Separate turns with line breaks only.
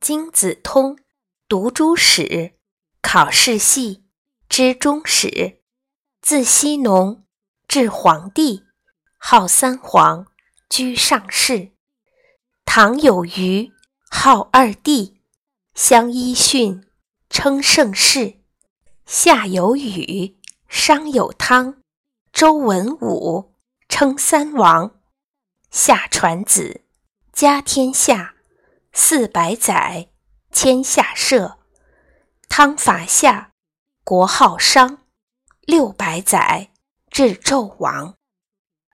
经子通，读诸史，考世系，知终始。自羲农至黄帝，号三皇，居上世。唐有虞，号二帝，相揖逊，称盛世。夏有禹，商有汤，周文武，称三王。夏传子，家天下。四百载，天下社。汤伐夏，国号商。六百载，至纣王。